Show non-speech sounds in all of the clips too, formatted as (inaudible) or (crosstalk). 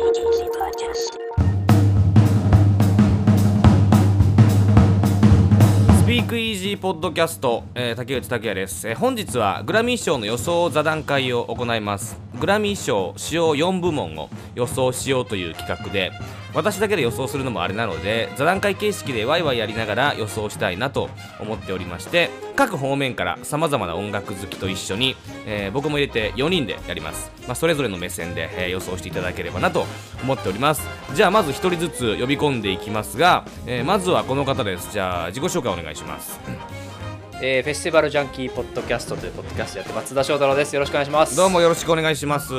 Easy Podcast. スピークイージーポッドキャスト、えー竹内拓也です、えー本日はグラミー賞の予想座談会を行いますグラミー賞主要4部門を予想しようという企画で私だけで予想するのもあれなので座談会形式でワイワイやりながら予想したいなと思っておりまして各方面からさまざまな音楽好きと一緒に、えー僕も入れて4人でやります、まあ、それぞれの目線で、えー予想していただければなと思っております。じゃあまず1人ずつ呼び込んでいきますが、えーまずはこの方です。じゃあ自己紹介お願いします。えーフェスティバルジャンキーポッドキャストというポッドキャストやってます津田翔太郎ですよろしくお願いしますどうもよろしくお願いします。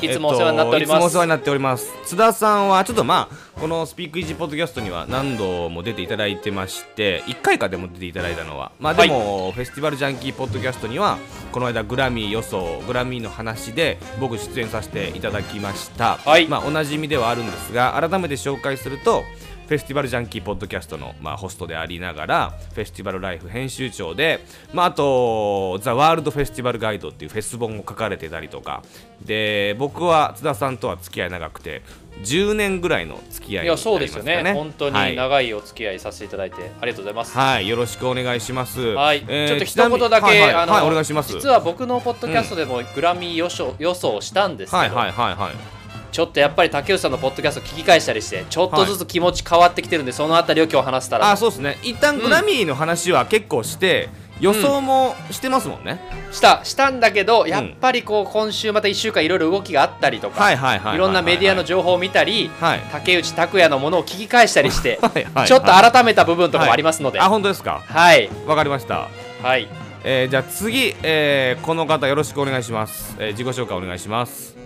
いつもお世話になっておりますいつもお世話になっております。津田さんはちょっとまあこのスピークイージーポッドキャストには何度も出ていただいてまして、1回かでも出ていただいたのは、まあでも、フェスティバルジャンキーポッドキャストにはこの間グラミー予想、グラミーの話で僕出演させていただきました。はいまあおなじみではあるんですが、改めて紹介すると。フェスティバルジャンキーポッドキャストの、まあ、ホストでありながらフェスティバルライフ編集長で、まあ、あとザ・ワールドフェスティバルガイドっていうフェス本を書かれてたりとか。で僕は津田さんとは付き合い長くて10年ぐらいの付き合いになりますかね。いやそうですよね。本当はいに長いお付き合いさせていただいてありがとうございます。はい、よろしくお願いします。はい、えーちょっと一言だけ、はいはい。あの、はいお願いします。実は僕のポッドキャストでもグラミー予想予想したんですけど、はいはいはいはい。ちょっとやっぱり竹内さんのポッドキャスト聞き返したりしてちょっとずつ気持ち変わってきてるんで、そのあたりを今日話せたらあ、そうですね。一旦グラミーの話は結構して、予想もしてますもんね。したしたんだけどやっぱりこう今週また1週間いろいろ動きがあったりとか、はいはいはいはい。いろんなメディアの情報を見たり、はい。竹内拓也のものを聞き返したりして (laughs) はいはいちょっと改めた部分とかもありますので、あ、本当ですか？はいわかりました。はいえー、じゃあ次、えー、この方よろしくお願いします。えー、自己紹介お願いします。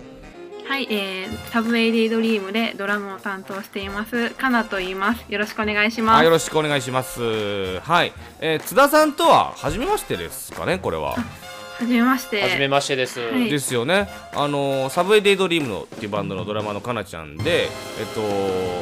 はい、えー、サブウェイデイドリームでドラムを担当していますかなと言いますよろしくお願いしますあよろしくお願いします。はい、えー、津田さんとは初めましてですかね、これは。はじめましてはじめましてです、はいですよね。あのーサブウェイデイドリームのっていうバンドのドラマのかなちゃんで、えっと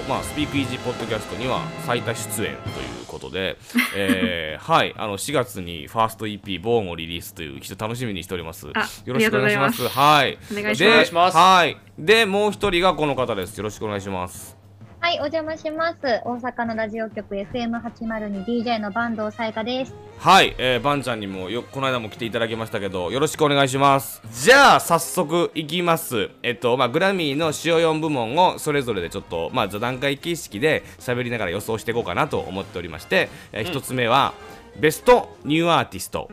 まあスピークイージーポッドキャストには最多出演ということで、(laughs) えー、はい、あの4月にファースト EP ボーンをリリースという非常に楽しみにしております。あよろしくお願いします。はい。お願いしますはい。でもう一人がこの方です。よろしくお願いします。はい、お邪魔します。大阪のラジオ局 FM802DJ の坂東彩花です。はい、えー、バンちゃんにもよこの間も来ていただきましたけどよろしくお願いします。じゃあ早速いきます。えっとまあグラミーの主要4部門をそれぞれでちょっとまあ座談会形式で喋りながら予想していこうかなと思っておりまして、えー一つ目はBest New Artist。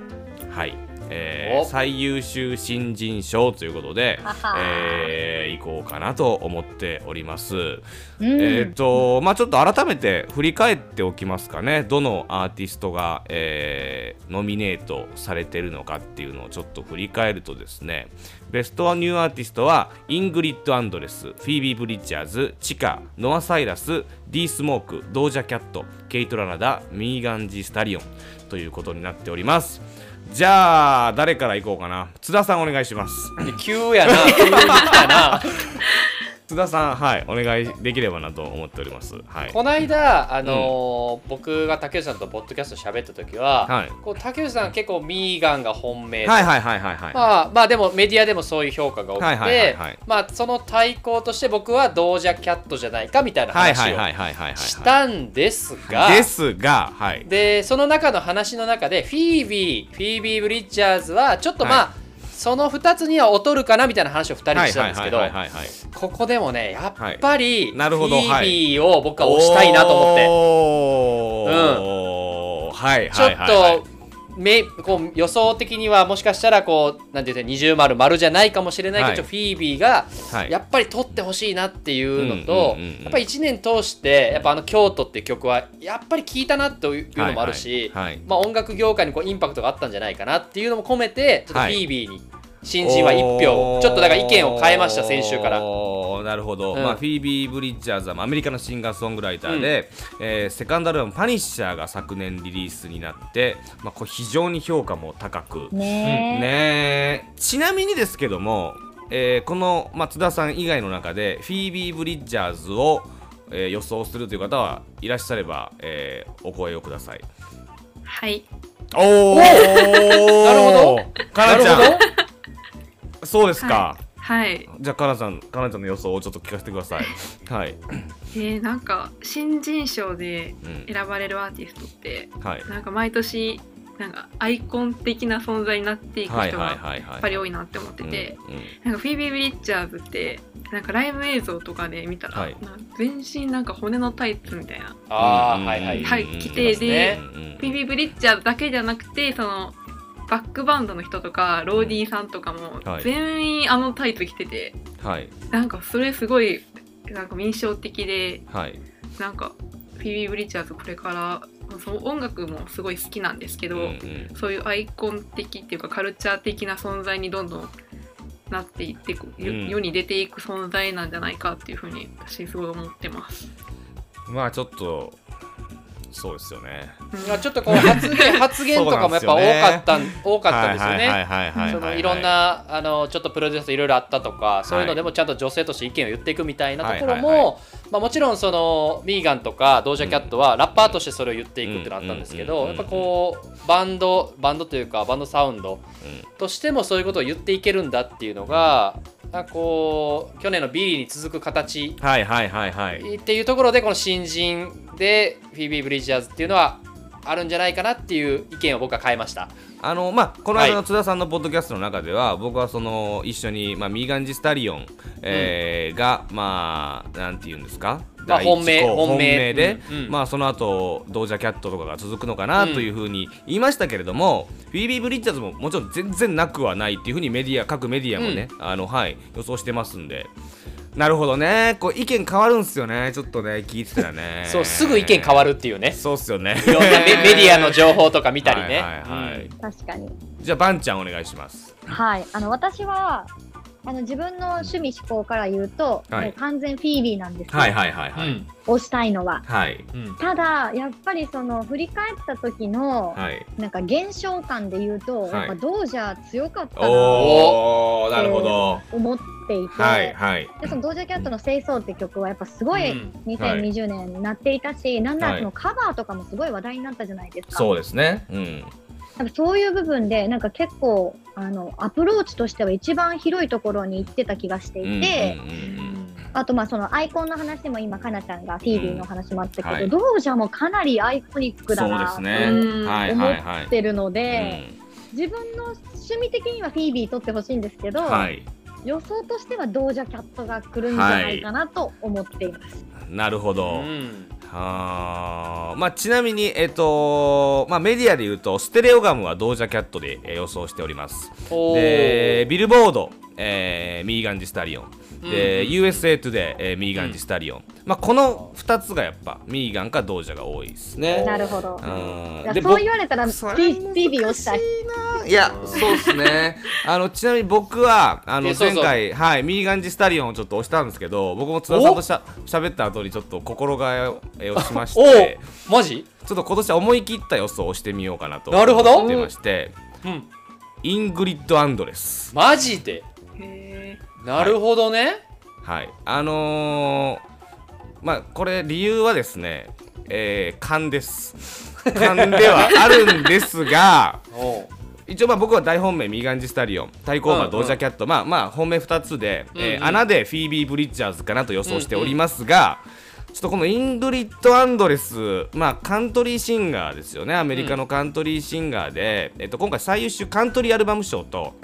はいえーお。最優秀新人賞ということでえー、いこうかなと思っております。うん、えーっとまあちょっと改めて振り返っておきますかね。どのアーティストが、えーノミネートされてるのかっていうのをちょっと振り返るとですね。 Best New Artist はイングリッド・アンドレス、フィービー・ブリッジャーズ、チカ、ノア・サイラス、D・ スモーク、ドージャ・キャット、ケイトラナダ、ミーガン・ジー・スタリオンということになっておりますじゃあ誰からいこうかな。津田さんお願いします。急やな。急に来たな (laughs) 津田さんはいお願いできればなと思っております。はい。この間、あのー僕が竹内さんとポッドキャスト喋った時は、はい。こう竹内さん結構ミーガンが本命ではいはいはいはいはい。まあまあでもメディアでもそういう評価が多くて、はいはいはいはい。まあその対抗として僕はドージャキャットじゃないかみたいな話をはいはいはいはいはいはい。したんですがですがはい。でその中の話の中でフィービーフィービー・ブリッジャーズはちょっとまあ、はその2つには劣るかなみたいな話を2人でしたんですけどここでもねやっぱり、はい。なるほどフィービーを僕は推したいなと思って、はいちょっとめこう予想的にはもしかしたらこうなんていうの二重丸丸じゃないかもしれないけど、はい。フィービーがはい。やっぱり取ってほしいなっていうのうんとやっぱり1年通してやっぱあの「京都」っていう曲はやっぱり聴いたなというのもあるし、まあ、音楽業界にこうインパクトがあったんじゃないかなっていうのも込めてちょっとフはいィービーに新人は1票。ちょっとだから意見を変えました先週から。なるほど、うん。まあ、フィービー・ブリッジャーズはまあアメリカのシンガーソングライターで、えーセカンドアルバム「パニッシャー」が昨年リリースになって、まあ、これ非常に評価も高く。ねえ。ねえちなみにですけども、えーこの松田さん以外の中でフィービー・ブリッジャーズを、えー予想するという方はいらっしゃれば、えーお声をください。はい。おお (laughs) なるほど。かなちゃんそうですか、ははい。じゃあかなちゃんかなちゃんの予想をちょっと聞かせてください。(laughs) はい、えー、なんか新人賞でうん、選ばれるアーティストってはい。なんか毎年なんかアイコン的な存在になっていくはい人がはいはいはいやっぱり多いなって思ってて、うんうん。なんかフィービー・ブリッチャーズってなんかライブ映像とかで見たら、はい。なんか全身なんか骨のタイツみたいなはいはい。規定でねうんうんフィービー・ブリッチャーズだけじゃなくてそのバックバンドの人とかローディーさんとかもはい。全員あのタイツ着てて、はい。なんかそれすごいなんか印象的ではい。なんかフィービー・ブリッチャーズこれからその音楽もすごい好きなんですけど、うんうん。そういうアイコン的っていうかカルチャー的な存在にどんどんなっていってく、ようん。世に出ていく存在なんじゃないかっていうふうに私すごい思ってます。まあちょっとそうですよね。ちょっとこう発言 (laughs) 発言とかもやっぱ多かったん多かったんですよはいね。はいはいはいそはい。のいろんなあのちょっとプロデュースいろいろあったとか、そういうのでもちゃんと女性として意見を言っていくみたいなところも、はいはいはまあ、もちろんそのミーガンとかドージャキャットはラッパーとしてそれを言っていくってのあったんですけど、うん。やっぱこうバンドバンドというかバンドサウンドうん。としてもそういうことを言っていけるんだっていうのが、こう去年のビリーに続く形はいはいはいはい。っていうところでこの新人でフィービー・ブリッジャーズっていうのはあるんじゃないかなっていう意見を僕は変えました。あのまあこの間はい。の津田さんのポッドキャストの中では、僕はその一緒に、まあ、ミーガンジスタリオン、えーがまあなんて言うんですか、まあ本命候本命。で、うんうん。まあその後ドージャキャットとかが続くのかなというふうに言いましたけれども、フィービー・ブリッジャーズももちろん全然なくはないっていうふうにメディア各メディアもね、あのはい予想してますんで。なるほどね。こう意見変わるんすよね。ちょっとね聞いてたらね。そうすぐ意見変わるっていうね。そうっすよね。いろんなメ (laughs) メディアの情報とか見たりね。はいはいはい。うん。確かに。じゃあバンちゃんお願いします。はい。あの、私は、あの、自分の趣味思考から言うと、はい。もう完全フィービーなんですよ。はいはいはいはい、うん。推したいのは。はい。うん。ただ、やっぱりその、振り返った時の、はい。なんか現象感で言うと、はい。やっぱドージャー強かったなとおーなるほど。思っていて、はいはい。でそのドージャキャットの「清掃」って曲はやっぱすごいうん2020年になっていたし、なんなはいらそのカバーとかもすごい話題になったじゃないですか。そうですね。うん。なんかそういう部分でなんか結構あのアプローチとしては一番広いところに行ってた気がしていて、うんうんうんあとまあそのアイコンの話も今かなちゃんがフィービーの話もあったけど、はい。ドージャもかなりアイコニックだなとすねうんはい思はいはい。ってるので、う自分の趣味的にはフィービー取ってほしいんですけど、んはい予想としてはドージャキャットが来るんじゃないかなと思っています。なるほど、うん。はあ。まあちなみにえっ、とまあメディアで言うとステレオガムはドージャキャットで、えー予想しております。でビルボード、えーミーガンジスタリオン。で、うん USA トゥデイ、えーミーガンジスタリオン、まあこの2つがやっぱミーガンかドージャが多いですね。なるほど。そう言われたらフィービー推したい。いや、そうですね。あのちなみに僕はあのえそうそう。前回はいミーガンジスタリオンをちょっと推したんですけど、僕も津田さんとしゃ喋った後にちょっと心変えをしまして、おマジ？ちょっと今年は思い切った予想をしてみようかなとなるほど思ってまして、うん。イングリッド・アンドレス。マジで？へなるほどね、はい。あのー、まあこれ理由はですね、えー、勘です。(laughs) 勘ではあるんですが。(laughs) 一応まあ僕は大本命ミーガンジスタリオン対抗馬うんうんドージャキャット、まあまあ本命2つで、えーうんうん穴でフィービー・ブリッジャーズかなと予想しておりますが、ちょっとこのイングリッド・アンドレス、まあ、カントリーシンガーですよね。アメリカのカントリーシンガーで、えっと、今回最優秀カントリーアルバム賞と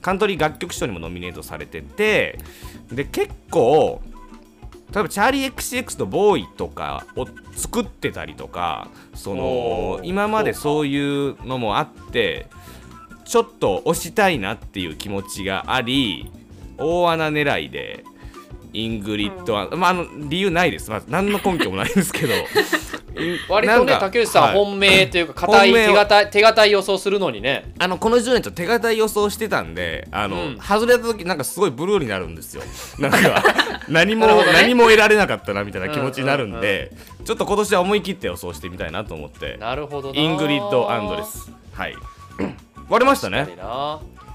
カントリー楽曲賞にもノミネートされててで結構例えばチャーリー XCX と Boys とかを作ってたりとかその今までそういうのもあってちょっと推したいなっていう気持ちがあり大穴狙いでイングリッドは、まあ、あの理由ないです、まず何の根拠もないんですけど。(laughs) 割とね竹内さん、はい。本命というか堅い手堅い手堅い予想するのにね。あのこの10年ちょっと手堅い予想してたんであの、うん。外れた時なんかすごいブルーになるんですよ。(laughs) なんか何も、ね。何も得られなかったなみたいな気持ちになるんで、ちょっと今年は思い切って予想してみたいなと思って。なるほどなイングリッド・アンドレス。はい。(clears throat) 割れましたね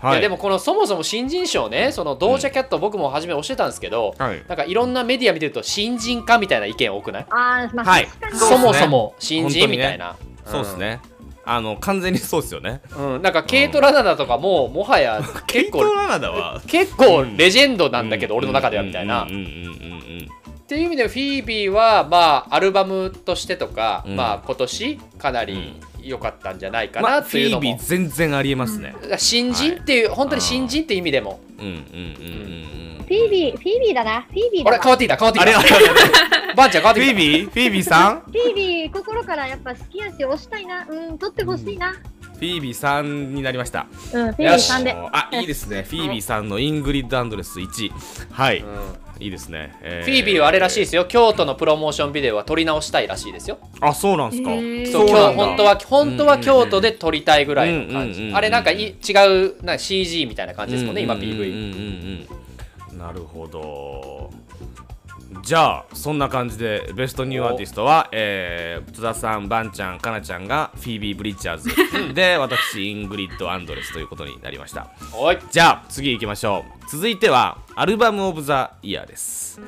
はい。いやでもこのそもそも新人賞ねそのドージャキャット僕も初め推してたんですけど、はい。なんかいろんなメディア見てると新人かみたいな意見多くない？あーまあ、はい。そうっすね。そもそも新人みたいな、そうですね、あの完全にそうですよね。うん、なんかケイト・ラナダとかももはや結構ラナダは？結構レジェンドなんだけど、俺の中ではみたいな、っていう意味でフィービーはまあアルバムとしてとか、うん。まあ今年かなり良かったんじゃないかまあなフィービーっていうのも、全然ありえますね。新人っていう、本当に新人っていう意味でも。うんうんうんうんうんフィービー、フィービーだな。フィービーだな。あれ変わってきた変わってあれあれきたあれ。(laughs) バンちゃん変わってきた。フィービーフィービーさん？フィービー、心からやっぱ好きやし、推したいな。うん、取ってほしいな。フィービーさんになりました。うん、フィービーさんで。あいいですね。フィービーさんのイングリッド・アンドレス1はい、うんいいですね、えフィービーはあれらしいですよ。京都のプロモーションビデオは撮り直したいらしいですよ。あそうなんですか、そう今日本当は本当は京都で撮りたいぐらいの感うんうんうんうんじあれなんかい違うなんか CG みたいな感じですもんね今うんうんうん PV うんうん。なるほどじゃあそんな感じでベストニューアーティストは、えー、津田さん、バンちゃん、かなちゃんがフィービー・ブリジャーズ。で私、イングリッド・アンドレスということになりました。おい。じゃあ次行きましょう。続いてはアルバム・オブ・ザ・イヤーです。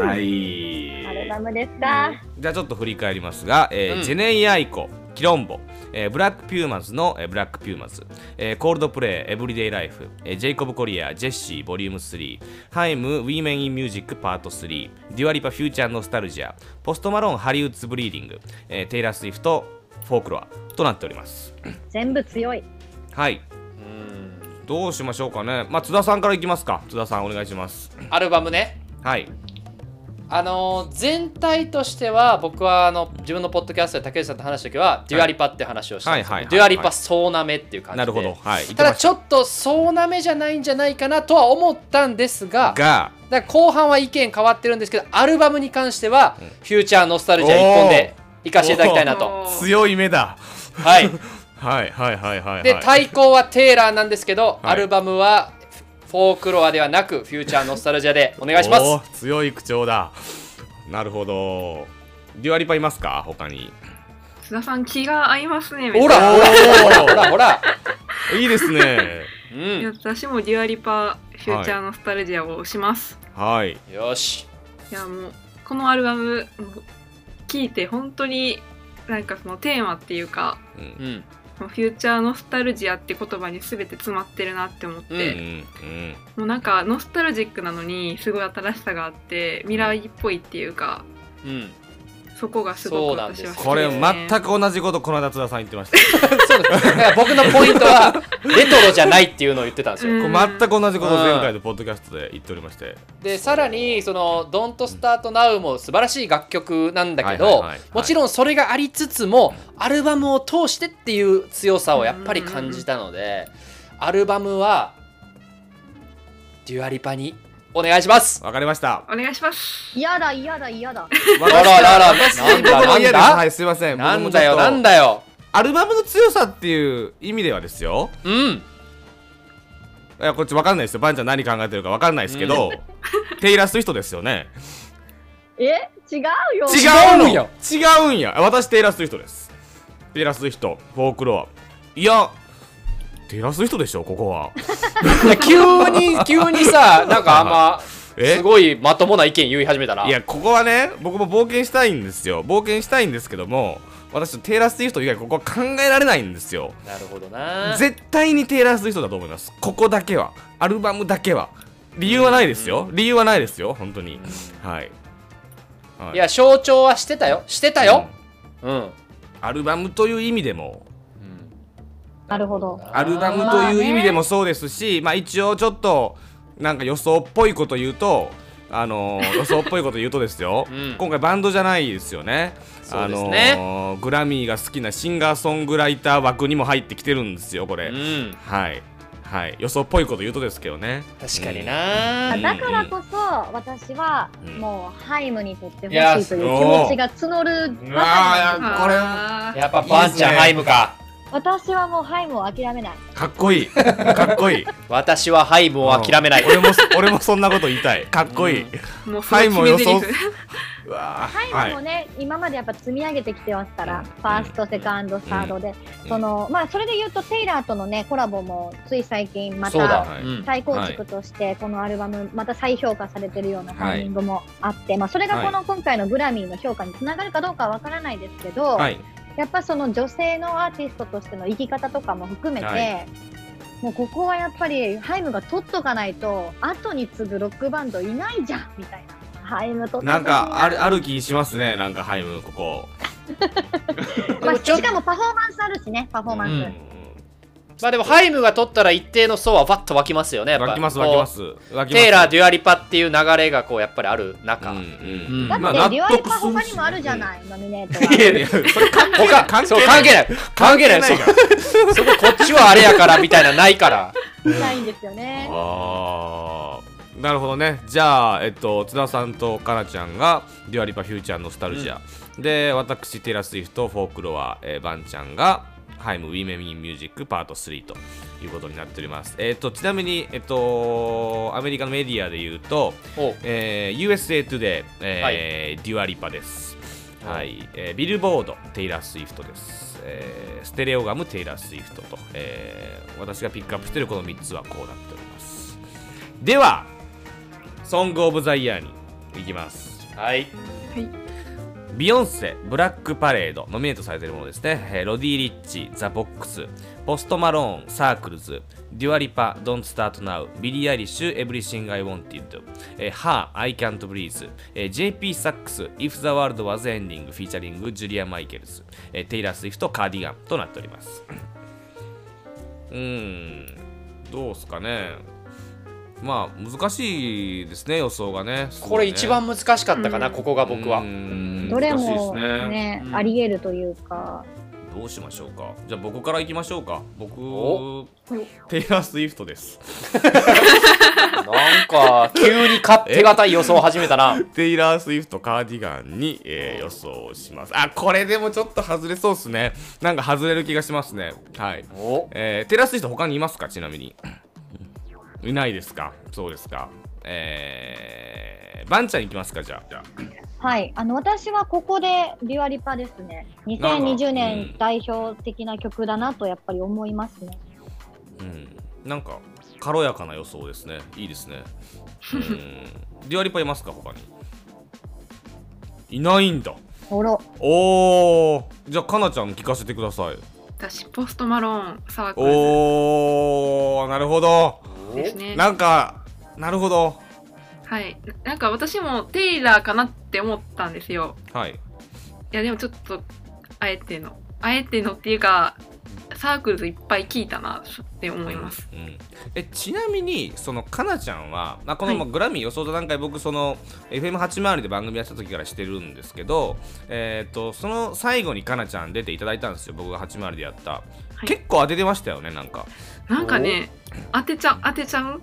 はい。アルバムですか。じゃあちょっと振り返りますが、えーうん。ジェネイ・アイコ、チロンボ、えーブラック・ピューマズの、えーブラック・ピューマズ、えーコールドプレイ、エブリデイ・ライフ、えージェイコブ・コリアー、ジェシー、ボリューム3、ハイム、ウィーメン・イン・ミュージック、パート3、デュアリパ・フューチャー・ノスタルジア、ポストマローン・ハリウッズ・ブリーディング、えーテイラー・スウィフト、フォークロアとなっております。全部強い。はい。うんどうしましょうかね。まあ、津田さんからいきますか。津田さん、お願いします。アルバムねはい。あのー全体としては僕はあの自分のポッドキャストで竹内さんと話した時は、デュアリパって話をしたんですよ、はいはいはいデュアリパ総なめっていう感じで。なるほど。はい。ただちょっと総なめじゃないんじゃないかなとは思ったんですが、だから後半は意見変わってるんですけどアルバムに関しては、フューチャーノスタルジア一本でいかせていただきたいなと。強い目だ。はい。(laughs) はいはいはいはい、はい。で対抗はテイラーなんですけど、はい。アルバムはフォークロアではなくフューチャーノスタルジアでお願いします。強い口調だ。なるほど。デュアリパいますか？他に。津田さん気が合いますね。ほらほらほらほらほら。(laughs) いいですね。うん。私もデュアリパフューチャーノスタルジアをします。はい。よし。いやもうこのアルバム聞いて本当になんかそのテーマっていうかうん (laughs) フューチャーノスタルジアって言葉に全て詰まってるなって思って、うんうんもうなんかノスタルジックなのにすごい新しさがあって未来っぽいっていうか。うんそこがすごく私は好きこれ全く同じことこの間津田さん言ってました。(laughs) そうですだから僕のポイントは (laughs) レトロじゃないっていうのを言ってたんですよ。全く同じことを前回のポッドキャストで言っておりまして。でさらにその「Don't Start Now」も素晴らしい楽曲なんだけど、もちろんそれがありつつもアルバムを通してっていう強さをやっぱり感じたのでアルバムはデュアリパにお願いします。わかりました。お願いします。嫌だ、嫌だ、嫌だ。わあららら私なんだ僕も嫌ですなんだ？はいすいません。なんだよなんだよ。アルバムの強さっていう意味ではですよ。うん。いやこっちわかんないですよ。バンちゃん何考えてるかわかんないですけど、テイラー・スウィフトですよね。え？違うよ。違うんよ違うんや。私テイラー・スウィフトです。テイラー・スウィフトフォークロア。いやテイラー・スウィフトでしょここは。いや急に急にさなんかあんま (laughs) え？すごいまともな意見言い始めたないやここはね僕も冒険したいんですよ。冒険したいんですけども私テイラー・スウィフト以外ここは考えられないんですよ。なるほどな。絶対にテイラー・スウィフトだと思います。ここだけは。アルバムだけは。理由はないですよ。理由はないですよ本当に。はい、はい。いや象徴はしてたよ。してたよ。うん、アルバムという意味でもなるほど。アルバムという意味でもそうですし、まあ一応ちょっとなんか予想っぽいこと言うと、あのー (laughs) 予想っぽいこと言うとですよ、うん。今回バンドじゃないですよね。そうですね。あのーグラミーが好きなシンガーソングライター枠にも入ってきてるんですよ、これ。うん。はい。はい。予想っぽいこと言うとですけどね。確かにうん。な、うん。だからこそ、私はうん。もうハイムにとってほしいやいという気持ちが募るうばかりなんですわーこれやっぱバンちゃんハイムか私はもうハイムを諦めない。かっこいい。かっこいい。(laughs) 私はハイムを諦めない、うん俺も、俺もそんなこと言いたい。かっこいい。もうすごい決め台詞。はいもう予 (laughs) うわー。ハイムもね、今までやっぱ積み上げてきてますから、うん。ファースト、セカンド、サードで、うん。そのまあそれで言うとテイラーとのねコラボもつい最近また再構築としてこのアルバムまた再評価されてるようなタイミングもあって、まあそれがこの今回のグラミーの評価につながるかどうかはわからないですけど、はい。やっぱその女性のアーティストとしての生き方とかも含めて、はい。もうここはやっぱりハイムが取っとかないと後に次ぐロックバンドいないじゃんみたいな。ハイム取ってな。んかあるある、る気しますねなんかハイムここ。(laughs) しかもパフォーマンスあるしねパフォーマンス、うんまあでもハイムが取ったら一定の層はバッと湧きますよねやっぱ。湧きます湧きます。湧きます。テイラーデュアリパっていう流れがこうやっぱりある中、うんううん。ん。だって、まあデュアリパ他にもあるじゃない、ノミネートいやいやいやそれ関係ない。他関そう係ない。関係ない。そ (laughs) そここっちはあれやからみたいなないから。ないんですよね。あー。なるほどね。じゃあえっと津田さんとかなちゃんがデュアリパフューチャーノスタルジア、で私テイラー・スウィフトフォークロア、えー、バンちゃんがハイム・ウィメン・イン・ミュージックパート3ということになっております。えっとちなみにえっとアメリカのメディアで言うと、お。えー USA Today、えーデュアリパです。はい、えービルボードテイラー・スウィフトです、えーステレオガムテイラー・スウィフトと、えー私がピックアップしているこの3つはこうなっております。ではソング・オブ・ザ・イヤーに行きます。はいビヨンセ、ブラックパレード、ノミネートされているものですね。えーロディ・リッチ、ザ・ボックス、ポスト・マローン、サークルズ、デュア・リパ、ドン・スタート・ナウ、ビリー・アイリッシュ、エブリシング・アイ・ウォンティッド、えーハー、アイ・キャント・ブリーズ、えー JP サックス、If the World Was Ending、フィーチャリング、ジュリア・マイケルズ、えーテイラー・スウィフト、カーディガンとなっております。(coughs) うーん、どうすかね。まあ、難しいですね、予想がね。これ一番難しかったかな、うん。ここが僕は。うーん。どれもねね、うん。あり得るというか、どうしましょうか。じゃあ僕からいきましょうか。僕お。テイラー・スウィフトです。(laughs) なんか急に勝手堅い予想を始めたな。(laughs) テイラー・スウィフトカーディガンに、えー予想します。あこれでもちょっと外れそうっすね。なんか外れる気がしますね。はい。お。えーテイラー・スウィフト他にいますか？ちなみにいないですか？そうですか。えー、バンちゃんいきますかじゃあ。じゃはい、あの私はここでデュアリパですね。2020なんかうん年代表的な曲だなとやっぱり思いますね。あうん。なんか軽やかな予想ですね。いいですね。うん。デュアリパいますか他に？いないんだ。ほろ、おー。じゃあかなちゃん聞かせてください。私ポストマローンサークおー。なるほど。ルですね。なんかなるほど。はい。なんか私もテイラーかなって思ったんですよ。はい。いやでもちょっとあえての。あえてのっていうかサークルズいっぱい聞いたなって思います、うんうん。えちなみにそのかなちゃんは、まあ、この、はい。まあグラミー予想座談会僕その FM802 で番組やってた時からしてるんですけど、えー、とその最後にかなちゃん出ていただいたんですよ。僕が802でやった、い。結構当ててましたよねなんか。なんかね当てちゃう当てちゃう？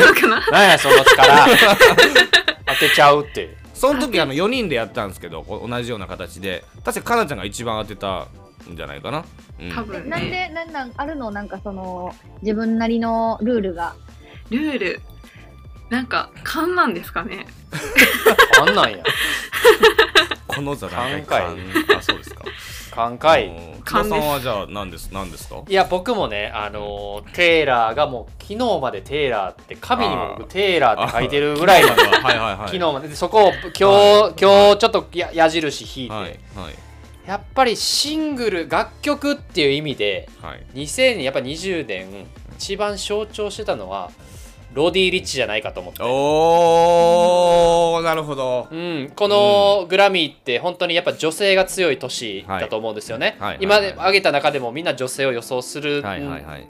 なんかななんやその力。(laughs) 当てちゃうって。その時あの4人でやったんですけど同じような形で。確かかなちゃんが一番当てたんじゃないかな、うん、多分なんねで、なんなんあるの、なんかその自分なりのルールが？ルール。なんか勘なんですかね？あんなんや。(laughs) この座勘勘。あそうですか。感慨うん。津田さんはじゃあ何です何ですか？いや僕もねあのーテイラーがもう昨日までテイラーって紙にも僕あーテイラーって書いてるぐらいのはいはいはい。昨日まで。でそこを今日、はい。今日ちょっとや矢印引いて、はいはいやっぱりシングル楽曲っていう意味ではい。2000やっぱ20年一番象徴してたのはロディ・リッチじゃないかと思って。おーなるほど。うん、このグラミーって本当にやっぱ女性が強い年だと思うんですよね。はい。はい。今挙げた中でもみんな女性を予想するん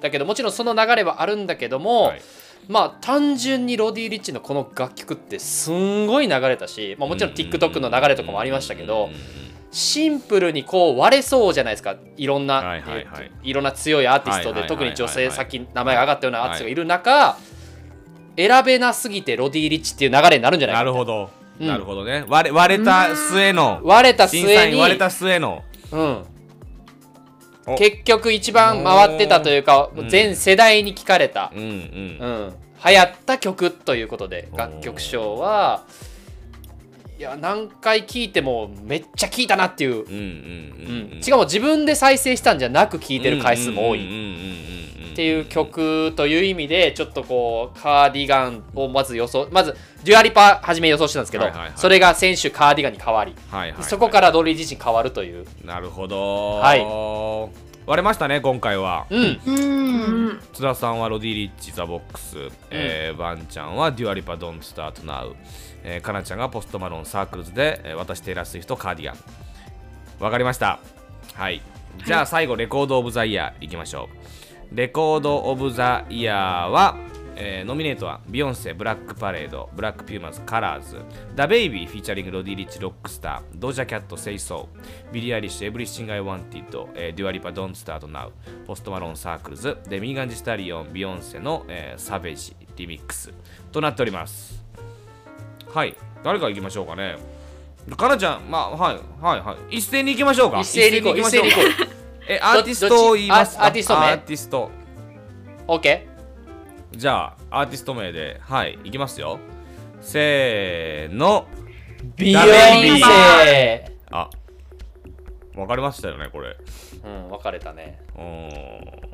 だけどもちろんその流れはあるんだけども、はい。まあ単純にロディ・リッチのこの楽曲ってすんごい流れたし、まあ、もちろん TikTok の流れとかもありましたけどうんうんうんシンプルにこう割れそうじゃないですか。いろんな、はいはいはい。いろんな強いアーティストではいはいはいはい。特に女性さっき名前が上がったようなアーティストがいる中、選べなすぎてロディ・リッチっていう流れになるんじゃないか。なるほど、うん。なるほどね。割れ割れた末の割れた末に。員割れた末の。うん。お。結局一番回ってたというかうん。全世代に聞かれた、うんうん。うん、流行った曲ということで楽曲賞はいや何回聴いてもめっちゃ聴いたなっていう、うんうんうんうんしかも自分で再生したんじゃなく聴いてる回数も多い、っていう曲という意味でちょっとこうカーディガンをまず予想まずデュアリパ初め予想してたんですけど、それが先週カーディガンに変わり、そこからドリー自身変わるという。なるほど。はい割れましたね今回は。うん。う。うんん津田さんはロディ・リッチ・ザ・ボックス、えーバンちゃんはデュアリパ・ドン・スタート・ナウ、えー、かなちゃんがポストマロン・サークルズで、えー私テイラー・スウィフト・カーディガン。わかりました。はい。じゃあ最後レコード・オブ・ザ・イヤーいきましょう。レコード・オブ・ザ・イヤーは、えーノミネートはビヨンセ、 Black Parade、ブラック・ピューマズ、 Colors、ダ・ベイビー、 featuring、ロディ・リッチ、Rockstar、ドジャ・キャット、 Say So、ビリー・アイリッシュ、 Everything I Wanted、えーデュア・リパ、Don't Start Now、ポストマロン、Circles、で、ミーガン・ジー・スタリオン、ビヨンセの、えー Savage、Remix となっております。はい、誰から行きましょうかね。かなちゃん、まあ、はい、はい、はい。一斉に行きましょうか。一斉に行こう一斉に行きましょうえ、アーティストを言いますアーティスト名アーティスト。OK? じゃあ、アーティスト名で、はい、いきますよ。せーの。ビヨンセあ、わかりましたよね、これ。うん分かれたねうーん。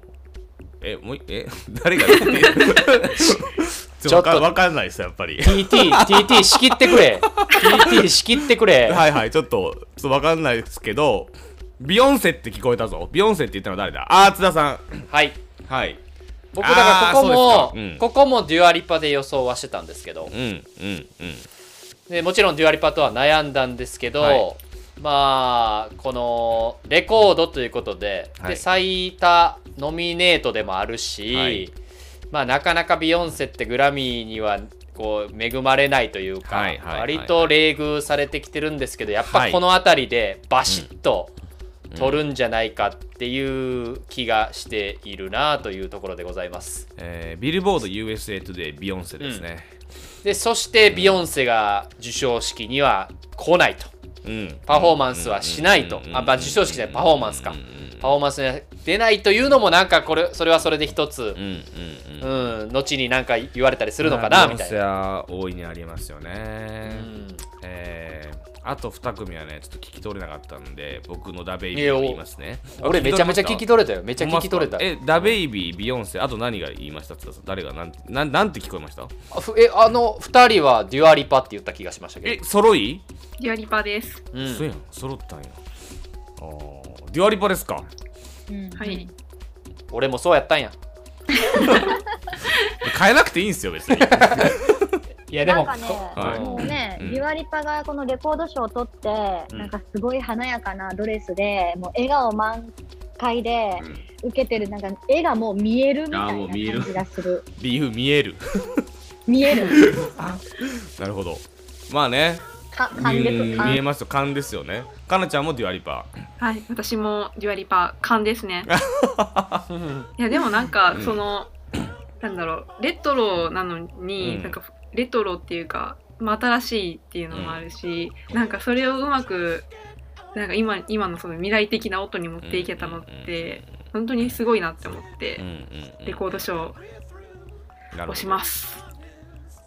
え、もうい、え、(laughs) 誰が (laughs) ちょっとわかんないです、やっぱり。TT TT 仕切ってくれ TT (laughs) 仕切ってくれはいはい、ちょっと、ちょっとわかんないですけど、ビヨンセって聞こえたぞ。ビヨンセって言ったのは誰だ？あー、津田さん。はいはい。僕だからここも、うん。ここもデュアリパで予想はしてたんですけど。うん、うん、うん。でもちろんデュアリパとは悩んだんですけど、はい。まあこのレコードということで,、はい。で最多ノミネートでもあるし、はい。まあなかなかビヨンセってグラミーにはこう恵まれないというか、割と冷遇されてきてるんですけどやっはい。ぱこの辺りでバシッと取るんじゃないかっていう気がしているなというところでございます。えービルボード USA トゥデイビヨンセですね。でそしてビヨンセが授賞式には来ないと。うん。パフォーマンスはしないと。あ、まあ、授賞式じゃない、パフォーマンスか。パフォーマンスに出ないというのもなんかこれ、それはそれで一つう、んうんうん。うん、後になんか言われたりするのかな、みたいな。大いにありますよね。うんえーあと2組はね、ちょっと聞き取れなかったんで、僕のダベイビーを言いますね。俺めちゃめちゃ聞き取れた？よ。めっちゃ聞き取れた。え、ダベイビー、ビヨンセ、あと何が言いました？津田さん誰がなんなんなんて聞こえました？あふえ、あの二人はデュアリパって言った気がしましたけえ、揃い？デュアリパですど。うんそうやん、揃ったんや。デュアリパですか？うんはい俺もそうやったんや。(laughs) 変えなくていいんですよ、別に。(laughs) いや、でも、なんかね、はいもうね、うんデュアリパがこのレコード賞を取って、うんなんかすごい華やかなドレスで、もう笑顔満開で受けてる、なんか絵がもう見えるみたいもう見えるな感じがする。理由見える。見える。(laughs) なるほど。まあね、か感です。見え感ますよ、勘ですよね。かなちゃんもデュアリパ。はい私もデュアリパ勘ですねうん (laughs) いやでもなんかうんその、なんだろうレトロなのに、うんなんかレトロっていうか、まあ、新しいっていうのもあるし、なんかそれをうまくなんか今今のその未来的な音に持っていけたのって、本当にすごいなって思って、うんうんうんレコード賞をなるほど押します。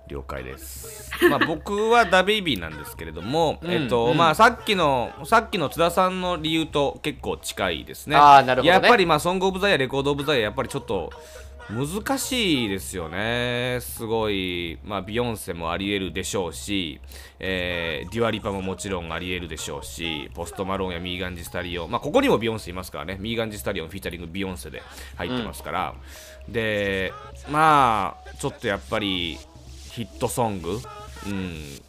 了解です。まあ僕はダベイビーなんですけれども、(laughs) うんえっと、うんまあさっきのさっきの津田さんの理由と結構近いですね。ああ、なるほど、ね。やっぱりまあソングオブザイヤーレコードオブザイヤーやっぱりちょっと難しいですよね。すごいまあビヨンセもありえるでしょうし、えーデュアリパももちろんありえるでしょうしポストマロンやミーガンジースタリオンまあここにもビヨンセいますからね。ミーガンジースタリオン featuring ビヨンセで入ってますから、でまあちょっとやっぱりヒットソングうん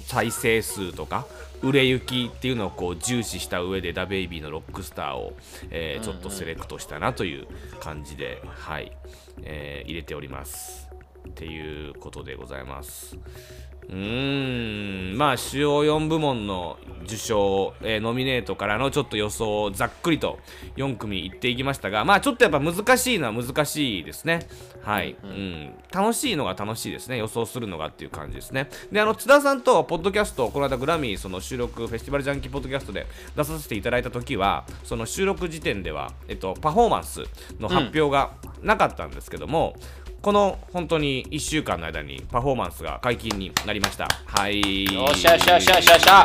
再生数とか売れ行きっていうのをこう重視した上でダベイビーのロックスターを、えーちょっとセレクトしたなという感じで、はい、えー入れております。っていうことでございますうーん。まあ主要4部門の受賞、えーノミネートからのちょっと予想をざっくりと4組いっていきましたがまあちょっとやっぱ難しいのは難しいですね。はい、うん楽しいのが楽しいですね。予想するのがっていう感じですね。であの津田さんとポッドキャストをこの間グラミーその収録フェスティバルジャンキーポッドキャストで出させていただいた時はその収録時点では、えっと、パフォーマンスの発表がなかったんですけども、この本当に1週間の間にパフォーマンスが解禁になりました。はい。よっしゃよっしゃよっしゃよっしゃよっしゃ。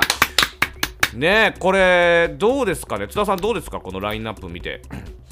ねえこれどうですかね？津田さんどうですか？このラインナップ見て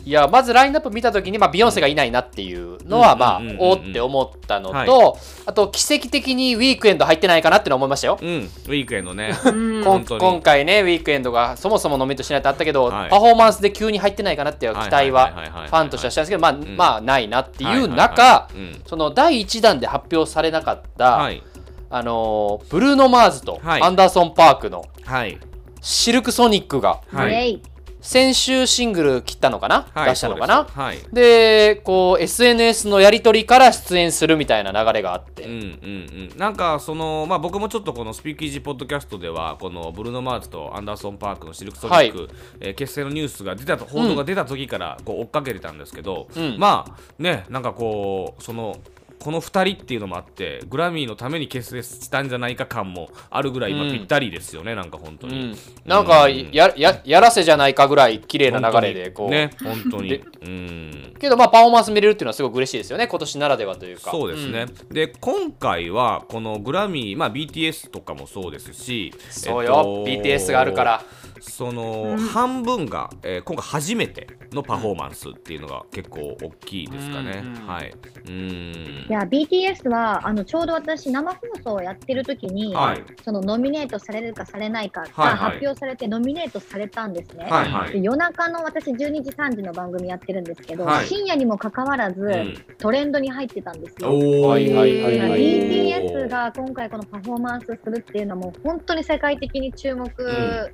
いやまずラインナップ見た時に、まあ、ビヨンセがいないなっていうのは、まあ、おーって思ったのと、はあと奇跡的にウィークエンド入ってないかなってのは思いましたよ。うん。ウィークエンドね。今回ねウィークエンドがそもそもノミネートしないとあったけど、はい。パフォーマンスで急に入ってないかなっていう期待はファンとしてはしたんですけどまあ、ん。まあないなっていうはいはい中、はい。うん。その第1弾で発表されなかった、はい。あのーブルーノ・マーズとはい。アンダーソン・パークのはい。シルク・ソニックがはい先週シングル切ったのかな、はい出したのかな？でこう SNS のやり取りから出演するみたいな流れがあって、うんうんうん、なんかその、まあ、僕もちょっとこのスピーキージポッドキャストではこのブルーノ・マーズとアンダーソン・パークのシルク・ソニック、はえー結成のニュースが出たと報道が出た時からこう追っかけてたんですけど、うん。まあねなんかこうそのこの2人っていうのもあってグラミーのために結成したんじゃないか感もあるぐらい今うん。ぴったりですよね、なんか本当うに、ん、なんかやややらせじゃないかぐらい綺麗な流れでこう、ね本当に。でうん。けどまあパフォーマンス見れるっていうのはすごく嬉しいですよね今年ならではというか。そうですね、で今回はこのグラミー、まあ、BTS とかもそうですしそうよ、BTS があるからその、半分が、えー今回初めてのパフォーマンスっていうのが結構大きいですかね、うんうんはい。うん。いや BTS はあのちょうど私生放送をやってる時に、はい。そのノミネートされるかされないかが発表されてノミネートされたんですね。はいはい。で夜中の私12時3時の番組やってるんですけど、はい。深夜にもかかわらず、ん。トレンドに入ってたんですよ。はいはいはいはい。BTS が今回このパフォーマンスするっていうのも本当に世界的に注目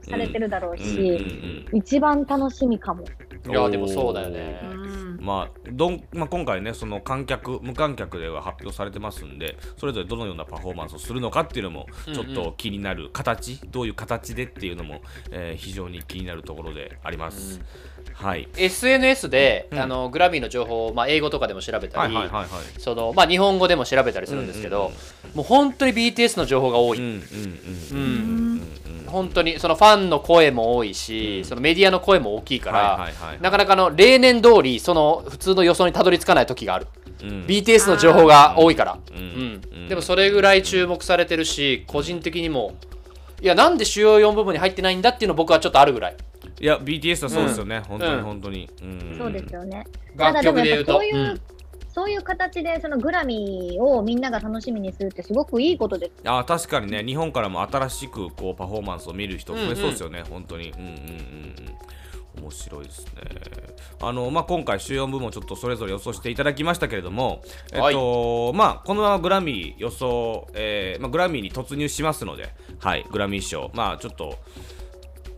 されてるだろうし、うんうんうん。一番楽しみかも。いやでもそうだよね。うん。まあどんまあ、今回ねその観客無観客では発表されてますんでそれぞれどのようなパフォーマンスをするのかっていうのもちょっと気になる形、どういう形でっていうのも、えー非常に気になるところであります、はい。SNS で、うん。あのグラミーの情報を、まあ、英語とかでも調べたり、日本語でも調べたりするんですけど、うんうんもう本当に BTS の情報が多い、うんうんうんううん。ん本当にそのファンの声も多いし、そのメディアの声も大きいから、はいはいはいなかなかの例年通りその普通の予想にたどり着かない時がある、うん。BTS の情報が多いから、うん。うん。うん。でもそれぐらい注目されてるし個人的にもいやなんで主要4部分に入ってないんだっていうの僕はちょっとあるぐらいいや BTS はそうですよね、本当にうん。本当に、うん。そうですよね。ただ楽でもやっぱそういう、そういう形でそのグラミーをみんなが楽しみにするってすごくいいことです。あー確かにね。日本からも新しくこうパフォーマンスを見る人増えそうですよね、本当に。うんうんうんうん。面白いですね。あの、まあ、今回主4部門ちょっとそれぞれ予想していただきましたけれども、えっとまあ、このままグラミー予想、えーまあ、グラミーに突入しますので、はい、グラミー賞。まあちょっと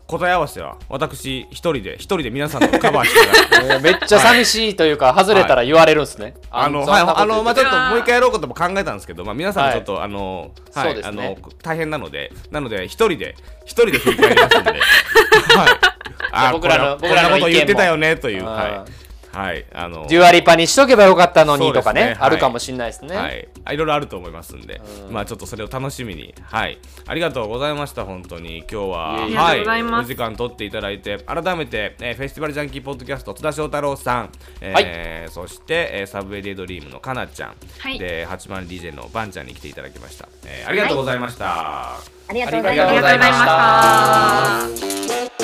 答え合わせは私一人で一人で皆さんのカバーしてからもうめっちゃ寂しいというか、外れたら言われるんですね。はい、あの、なこと言って。まあ、ちょっともう一回やろうかとも考えたんですけど、まあ、皆さんもちょっと、あの、はい、そうですね。あの、大変なので、なので、一人で、一人で振り返りますんで、(laughs) はい。あ、僕らのこんなこんなこと僕らの意見も言ってたよね、という、うんはい。はい、あの、デュアリパにしとけばよかったのにとかねねはい。あるかもしれないですね。はい、あいろいろあると思いますんで、うん。まあちょっとそれを楽しみに、はい、ありがとうございました、本当に。今日は、いはい、お時間取っていただいて、改めて、えーフェスティバルジャンキーポッドキャスト津田翔太郎さん、えーそして、えーサブウェイデイドリームのかなちゃん、はい。で8番 DJ のバンちゃんに来ていただきました、えーありがとうございました。ありがとうございありがとうございました。